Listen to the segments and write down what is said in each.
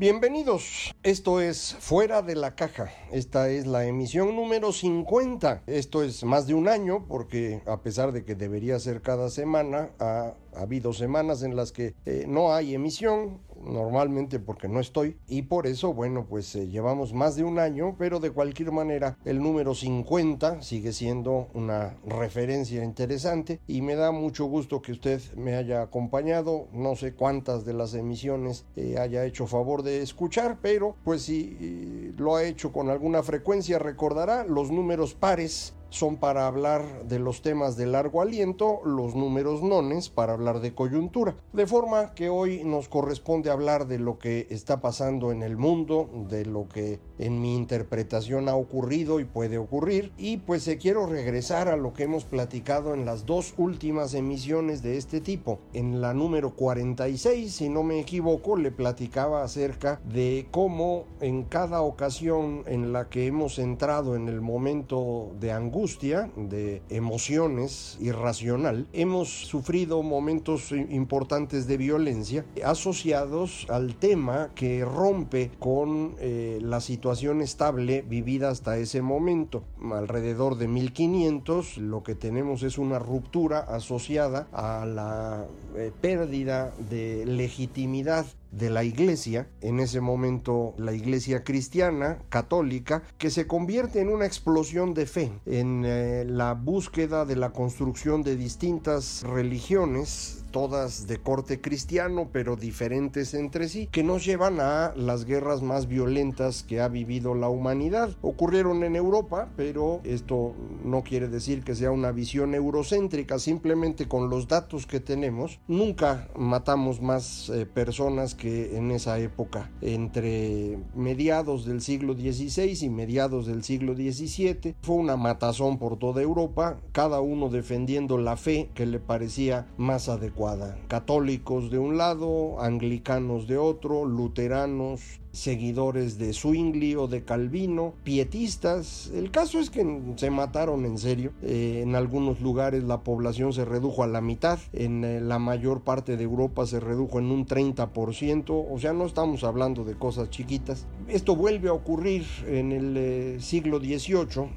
Bienvenidos, esto es Fuera de la Caja, esta es la emisión número 50, esto es más de un año porque a pesar de que debería ser cada semana, ha, ha habido semanas en las que eh, no hay emisión, normalmente porque no estoy. Y por eso bueno pues eh, llevamos más de un año pero de cualquier manera el número 50 sigue siendo una referencia interesante y me da mucho gusto que usted me haya acompañado. No sé cuántas de las emisiones eh, haya hecho favor de escuchar pero pues si eh, lo ha hecho con alguna frecuencia recordará los números pares son para hablar de los temas de largo aliento, los números nones para hablar de coyuntura. De forma que hoy nos corresponde hablar de lo que está pasando en el mundo, de lo que en mi interpretación ha ocurrido y puede ocurrir. Y pues se quiero regresar a lo que hemos platicado en las dos últimas emisiones de este tipo. En la número 46, si no me equivoco, le platicaba acerca de cómo en cada ocasión en la que hemos entrado en el momento de angustia, angustia, de emociones irracional, hemos sufrido momentos importantes de violencia asociados al tema que rompe con eh, la situación estable vivida hasta ese momento. Alrededor de 1500 lo que tenemos es una ruptura asociada a la eh, pérdida de legitimidad de la iglesia, en ese momento la iglesia cristiana, católica, que se convierte en una explosión de fe, en eh, la búsqueda de la construcción de distintas religiones, todas de corte cristiano, pero diferentes entre sí, que nos llevan a las guerras más violentas que ha vivido la humanidad. Ocurrieron en Europa, pero esto no quiere decir que sea una visión eurocéntrica, simplemente con los datos que tenemos, nunca matamos más eh, personas que en esa época, entre mediados del siglo XVI y mediados del siglo XVII. Fue una matazón por toda Europa, cada uno defendiendo la fe que le parecía más adecuada. Católicos de un lado, anglicanos de otro, luteranos, seguidores de Zwingli o de Calvino, pietistas. El caso es que se mataron en serio. Eh, en algunos lugares la población se redujo a la mitad, en eh, la mayor parte de Europa se redujo en un 30%, o sea, no estamos hablando de cosas chiquitas. Esto vuelve a ocurrir en el eh, siglo XVIII,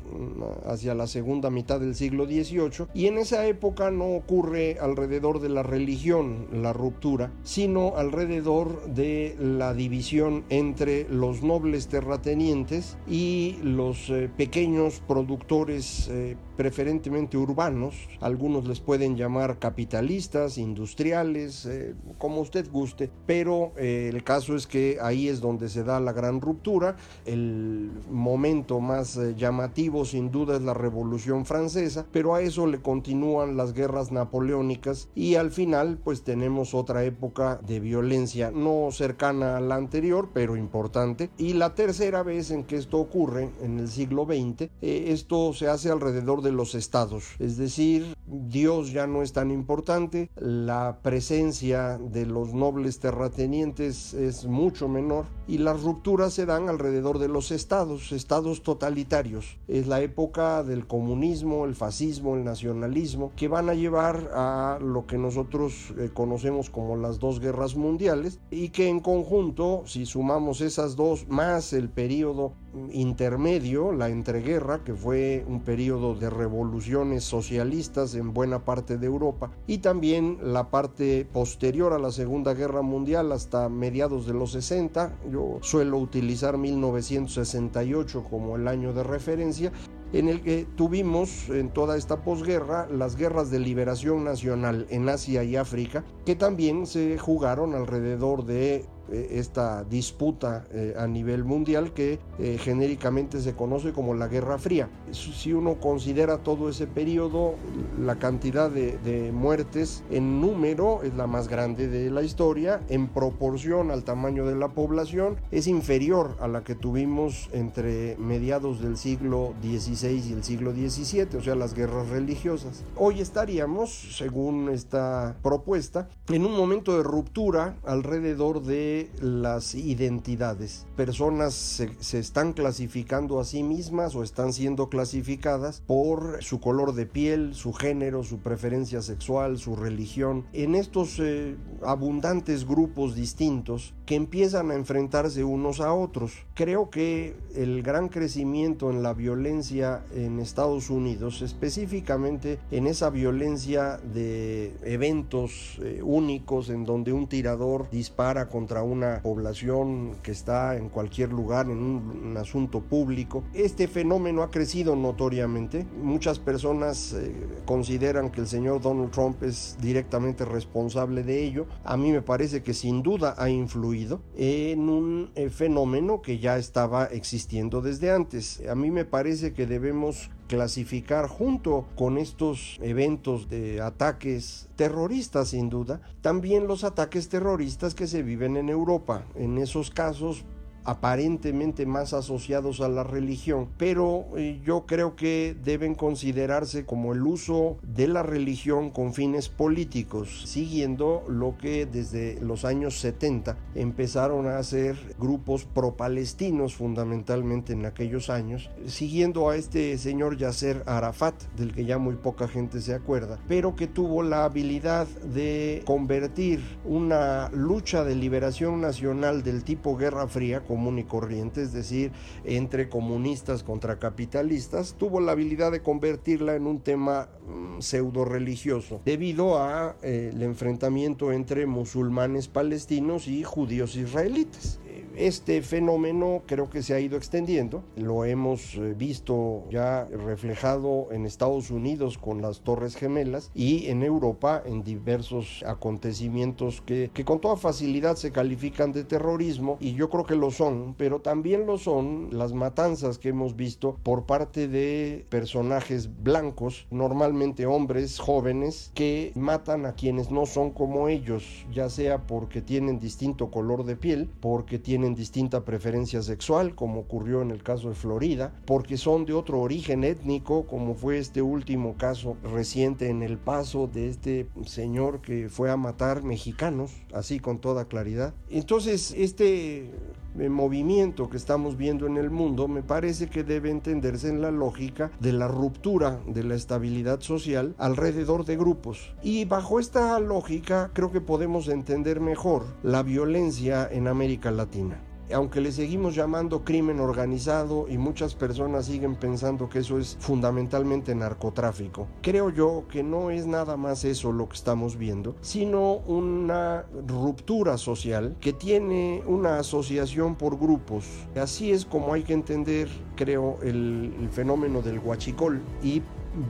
hacia la segunda mitad del siglo XVIII, y en esa época no ocurre alrededor de la religión la ruptura, sino alrededor de la división entre los nobles terratenientes y los eh, pequeños productores eh, preferentemente urbanos, algunos les pueden llamar capitalistas, industriales, eh, como usted guste, pero el caso es que ahí es donde se da la gran ruptura, el momento más llamativo sin duda es la Revolución Francesa, pero a eso le continúan las guerras napoleónicas y al final pues tenemos otra época de violencia no cercana a la anterior, pero importante. Y la tercera vez en que esto ocurre, en el siglo XX, eh, esto se hace alrededor de los estados. Es decir, Dios ya no es tan importante, la presencia de los nobles terratenientes es mucho menor y las rupturas se dan alrededor de los estados, estados totalitarios. Es la época del comunismo, el fascismo, el nacionalismo, que van a llevar a lo que nosotros eh, conocemos como las dos guerras mundiales y que en conjunto, si sumamos esas dos más el periodo intermedio, la entreguerra, que fue un periodo de revoluciones socialistas en buena parte de Europa, y también la parte posterior a la Segunda Guerra Mundial hasta mediados de los 60. Yo suelo utilizar 1968 como el año de referencia en el que tuvimos en toda esta posguerra las guerras de liberación nacional en Asia y África, que también se jugaron alrededor de esta disputa eh, a nivel mundial que eh, genéricamente se conoce como la Guerra Fría. Si uno considera todo ese periodo, la cantidad de, de, muertes en número es la más grande de la historia, en proporción al tamaño de la población es inferior a la que tuvimos entre mediados del siglo XVI y el siglo XVII, o sea, las guerras religiosas. Hoy estaríamos, según esta propuesta, en un momento de ruptura alrededor de las identidades. Personas se, están clasificando a sí mismas o están siendo clasificadas por su color de piel, su género, su preferencia sexual, su religión. En estos eh, abundantes grupos distintos que empiezan a enfrentarse unos a otros. Creo que el gran crecimiento en la violencia en Estados Unidos, específicamente en esa violencia de eventos eh, únicos en donde un tirador dispara contra una población que está en cualquier lugar, en un, asunto público. Este fenómeno ha crecido notoriamente. Muchas personas eh, consideran que el señor Donald Trump es directamente responsable de ello. A mí me parece que sin duda ha influido en un eh, fenómeno que ya estaba existiendo desde antes. A mí me parece que debemos clasificar junto con estos eventos de ataques terroristas sin duda, también los ataques terroristas que se viven en Europa. En esos casos aparentemente más asociados a la religión, pero eh, yo creo que deben considerarse como el uso de la religión con fines políticos, siguiendo lo que desde los años 70 empezaron a hacer grupos pro-palestinos fundamentalmente en aquellos años, siguiendo a este señor Yasser Arafat, del que ya muy poca gente se acuerda, pero que tuvo la habilidad de convertir una lucha de liberación nacional del tipo Guerra Fría común y corriente, es decir, entre comunistas contra capitalistas, tuvo la habilidad de convertirla en un tema mm, pseudo religioso, debido a eh, el enfrentamiento entre musulmanes palestinos y judíos israelitas. Este fenómeno creo que se ha ido extendiendo, lo hemos eh, visto ya reflejado en Estados Unidos con las Torres Gemelas y en Europa en diversos acontecimientos que, que con toda facilidad se califican de terrorismo y yo creo que lo son, pero también lo son las matanzas que hemos visto por parte de personajes blancos, normalmente hombres jóvenes, que matan a quienes no son como ellos, ya sea porque tienen distinto color de piel, porque tienen tienen distinta preferencia sexual, como ocurrió en el caso de Florida, porque son de otro origen étnico, como fue este último caso reciente en El Paso de este señor que fue a matar mexicanos, así con toda claridad. Entonces, este movimiento que estamos viendo en el mundo me parece que debe entenderse en la lógica de la ruptura de la estabilidad social alrededor de grupos. Y bajo esta lógica creo que podemos entender mejor la violencia en América Latina aunque le seguimos llamando crimen organizado y muchas personas siguen pensando que eso es fundamentalmente narcotráfico, creo yo que no es nada más eso lo que estamos viendo, sino una ruptura social que tiene una asociación por grupos. Así es como hay que entender, creo, el, fenómeno del huachicol y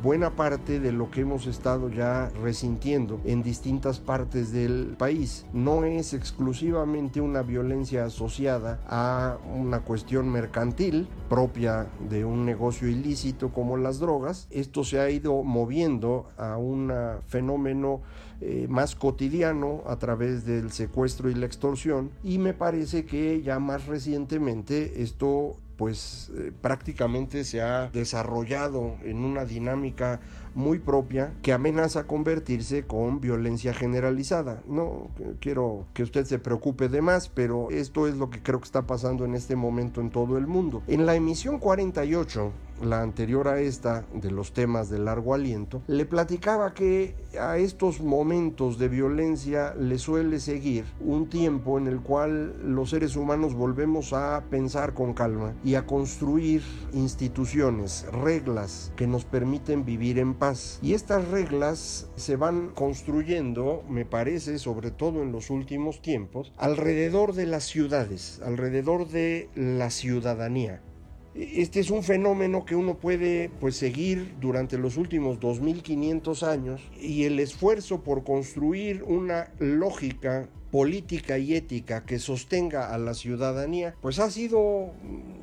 buena parte de lo que hemos estado ya resintiendo en distintas partes del país. No es exclusivamente una violencia asociada a una cuestión mercantil propia de un negocio ilícito como las drogas. Esto se ha ido moviendo a un fenómeno eh, más cotidiano a través del secuestro y la extorsión y me parece que ya más recientemente esto pues eh, prácticamente se ha desarrollado en una dinámica muy propia que amenaza convertirse con violencia generalizada. No quiero que usted se preocupe de más, pero esto es lo que creo que está pasando en este momento en todo el mundo. En la emisión 48 la anterior a esta, de los temas de largo aliento, le platicaba que a estos momentos de violencia le suele seguir un tiempo en el cual los seres humanos volvemos a pensar con calma y a construir instituciones, reglas que nos permiten vivir en paz. Y estas reglas se van construyendo, me parece, sobre todo en los últimos tiempos, alrededor de las ciudades, alrededor de la ciudadanía. Este es un fenómeno que uno puede pues, seguir durante los últimos 2500 años y el esfuerzo por construir una lógica política y ética que sostenga a la ciudadanía pues ha sido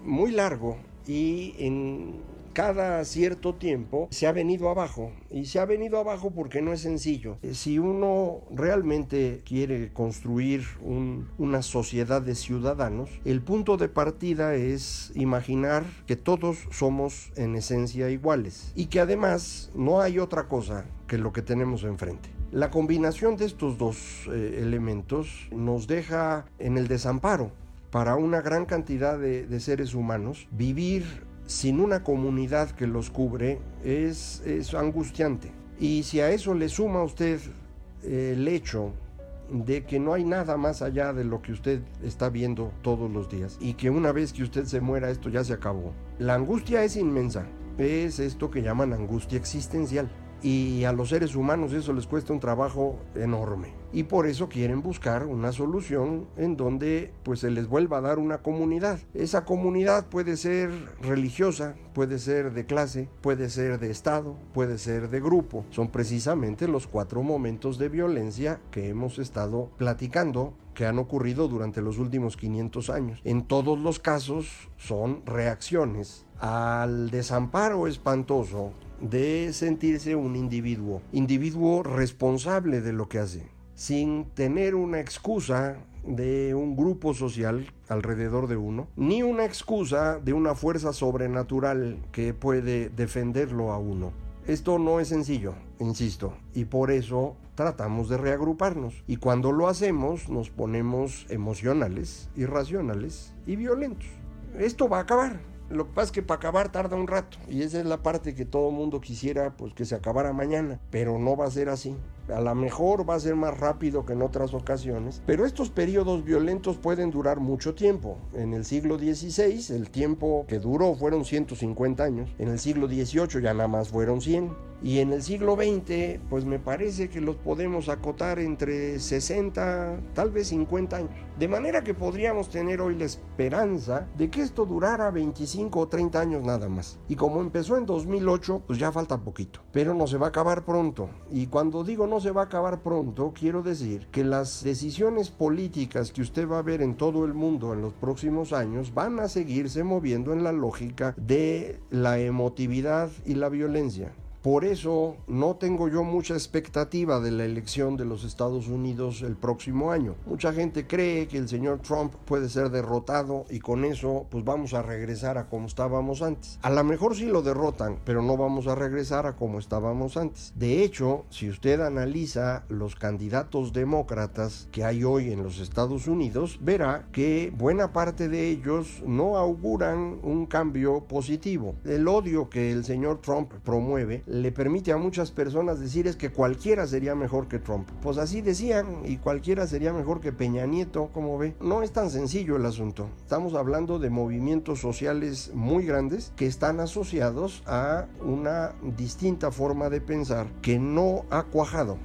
muy largo y en cada cierto tiempo se ha venido abajo y se ha venido abajo porque no es sencillo. Eh, si uno realmente quiere construir una sociedad de ciudadanos, el punto de partida es imaginar que todos somos en esencia iguales y que además no hay otra cosa que lo que tenemos enfrente. La combinación de estos dos eh, elementos nos deja en el desamparo para una gran cantidad de seres humanos vivir sin una comunidad que los cubre es, es angustiante. Y si a eso le suma usted eh, el hecho de que no hay nada más allá de lo que usted está viendo todos los días y que una vez que usted se muera esto ya se acabó. La angustia es inmensa, es esto que llaman angustia existencial y a los seres humanos eso les cuesta un trabajo enorme y por eso quieren buscar una solución en donde pues se les vuelva a dar una comunidad. Esa comunidad puede ser religiosa, puede ser de clase, puede ser de estado, puede ser de grupo. Son precisamente los cuatro momentos de violencia que hemos estado platicando que han ocurrido durante los últimos 500 años. En todos los casos son reacciones al desamparo espantoso de sentirse un individuo, individuo responsable de lo que hace, sin tener una excusa de un grupo social alrededor de uno, ni una excusa de una fuerza sobrenatural que puede defenderlo a uno. Esto no es sencillo, insisto, y por eso tratamos de reagruparnos. Y cuando lo hacemos nos ponemos emocionales, irracionales y violentos. Esto va a acabar. Lo que pasa es que para acabar tarda un rato y esa es la parte que todo mundo quisiera pues que se acabara mañana, pero no va a ser así. A lo mejor va a ser más rápido que en otras ocasiones, pero estos periodos violentos pueden durar mucho tiempo. En el siglo XVI el tiempo que duró fueron 150 años, en el siglo XVIII ya nada más fueron 100 y en el siglo XX pues me parece que los podemos acotar entre 60, tal vez 50 años. De manera que podríamos tener hoy la esperanza de que esto durara 25 o 30 años nada más. Y como empezó en 2008 pues ya falta poquito, pero no se va a acabar pronto. Y cuando digo no se va a acabar pronto, quiero decir que las decisiones políticas que usted va a ver en todo el mundo en los próximos años van a seguirse moviendo en la lógica de la emotividad y la violencia. Por eso no tengo yo mucha expectativa de la elección de los Estados Unidos el próximo año. Mucha gente cree que el señor Trump puede ser derrotado y con eso pues vamos a regresar a como estábamos antes. A lo mejor sí lo derrotan, pero no vamos a regresar a como estábamos antes. De hecho, si usted analiza los candidatos demócratas que hay hoy en los Estados Unidos, verá que buena parte de ellos no auguran un cambio positivo. El odio que el señor Trump promueve le permite a muchas personas decir es que cualquiera sería mejor que Trump. Pues así decían y cualquiera sería mejor que Peña Nieto, como ve. No es tan sencillo el asunto. Estamos hablando de movimientos sociales muy grandes que están asociados a una distinta forma de pensar que no ha cuajado.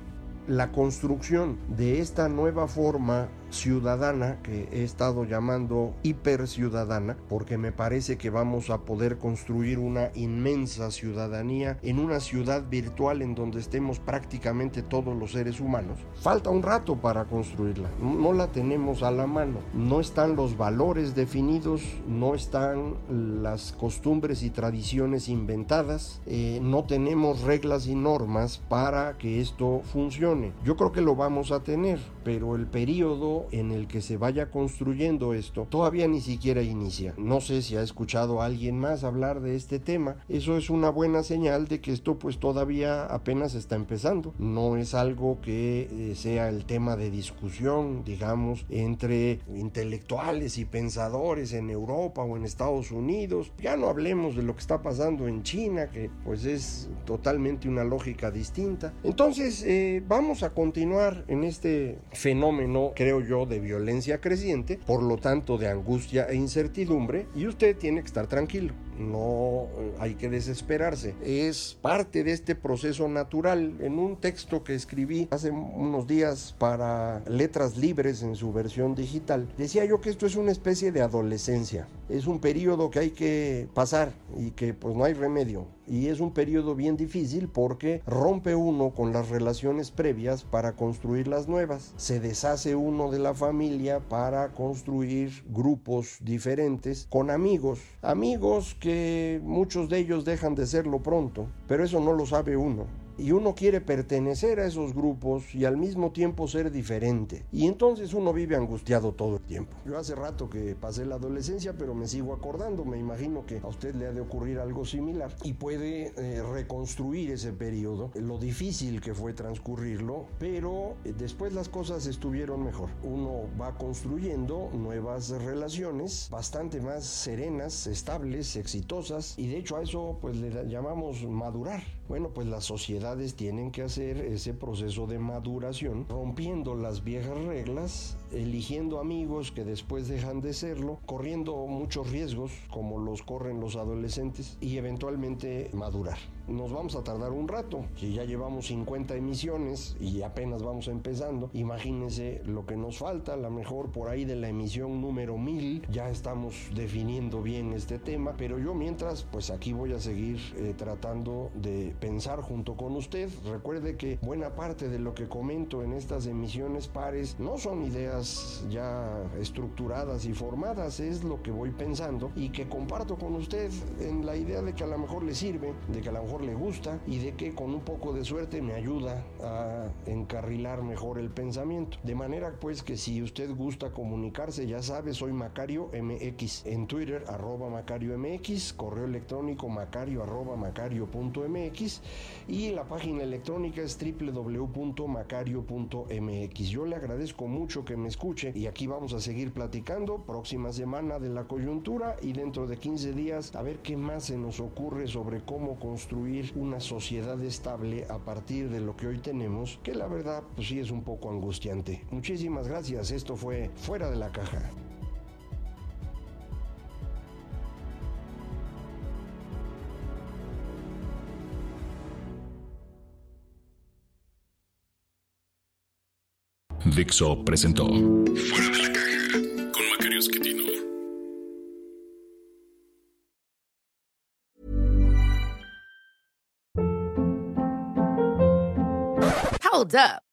La construcción de esta nueva forma ciudadana que he estado llamando hiperciudadana porque me parece que vamos a poder construir una inmensa ciudadanía en una ciudad virtual en donde estemos prácticamente todos los seres humanos. Falta un rato para construirla, no la tenemos a la mano, no están los valores definidos, no están las costumbres y tradiciones inventadas, eh, no tenemos reglas y normas para que esto funcione. Yo creo que lo vamos a tener, pero el periodo en el que se vaya construyendo esto todavía ni siquiera inicia. No sé si ha escuchado alguien más hablar de este tema. Eso es una buena señal de que esto pues todavía apenas está empezando. No es algo que eh, sea el tema de discusión, digamos, entre intelectuales y pensadores en Europa o en Estados Unidos. Ya no hablemos de lo que está pasando en China, que pues es totalmente una lógica distinta. Entonces, eh, vamos a continuar en este fenómeno, creo yo, de violencia creciente, por lo tanto de angustia e incertidumbre, y usted tiene que estar tranquilo no eh, hay que desesperarse. Es parte de este proceso natural. En un texto que escribí hace unos días para Letras Libres en su versión digital, decía yo que esto es una especie de adolescencia. Es un periodo que hay que pasar y que pues no hay remedio. Y es un periodo bien difícil porque rompe uno con las relaciones previas para construir las nuevas. Se deshace uno de la familia para construir grupos diferentes con amigos. Amigos que muchos de ellos dejan de serlo pronto, pero eso no lo sabe uno y uno quiere pertenecer a esos grupos y al mismo tiempo ser diferente. Y entonces uno vive angustiado todo el tiempo. Yo hace rato que pasé la adolescencia, pero me sigo acordando. Me imagino que a usted le ha de ocurrir algo similar y puede eh, reconstruir ese periodo, lo difícil que fue transcurrirlo, pero eh, después las cosas estuvieron mejor. Uno va construyendo nuevas relaciones bastante más serenas, estables, exitosas y de hecho a eso pues le llamamos madurar. Bueno, pues la sociedades tienen que hacer ese proceso de maduración, rompiendo las viejas reglas, eligiendo amigos que después dejan de serlo, corriendo muchos riesgos como los corren los adolescentes y eventualmente madurar nos vamos a tardar un rato. Si ya llevamos 50 emisiones y apenas vamos empezando, imagínense lo que nos falta. A lo mejor por ahí de la emisión número 1000 ya estamos definiendo bien este tema. Pero yo mientras, pues aquí voy a seguir eh, tratando de pensar junto con usted. Recuerde que buena parte de lo que comento en estas emisiones pares no son ideas ya estructuradas y formadas, es lo que voy pensando y que comparto con usted en la idea de que a lo mejor le sirve, de que a lo mejor le gusta y de que con un poco de suerte me ayuda a encarrilar mejor el pensamiento. De manera pues que si usted gusta comunicarse, ya sabe, soy Macario MX. En Twitter, arroba Macario MX, correo electrónico macario arroba macario.mx y la página electrónica es www.macario.mx. Yo le agradezco mucho que me escuche y aquí vamos a seguir platicando próxima semana de la coyuntura y dentro de 15 días a ver qué más se nos ocurre sobre cómo construir una sociedad estable a partir de lo que hoy tenemos, que la verdad pues sí es un poco angustiante. Muchísimas gracias, esto fue Fuera de la Caja. Dixo presentó Fuera de la Caja con Macario Esquetino. Hold up.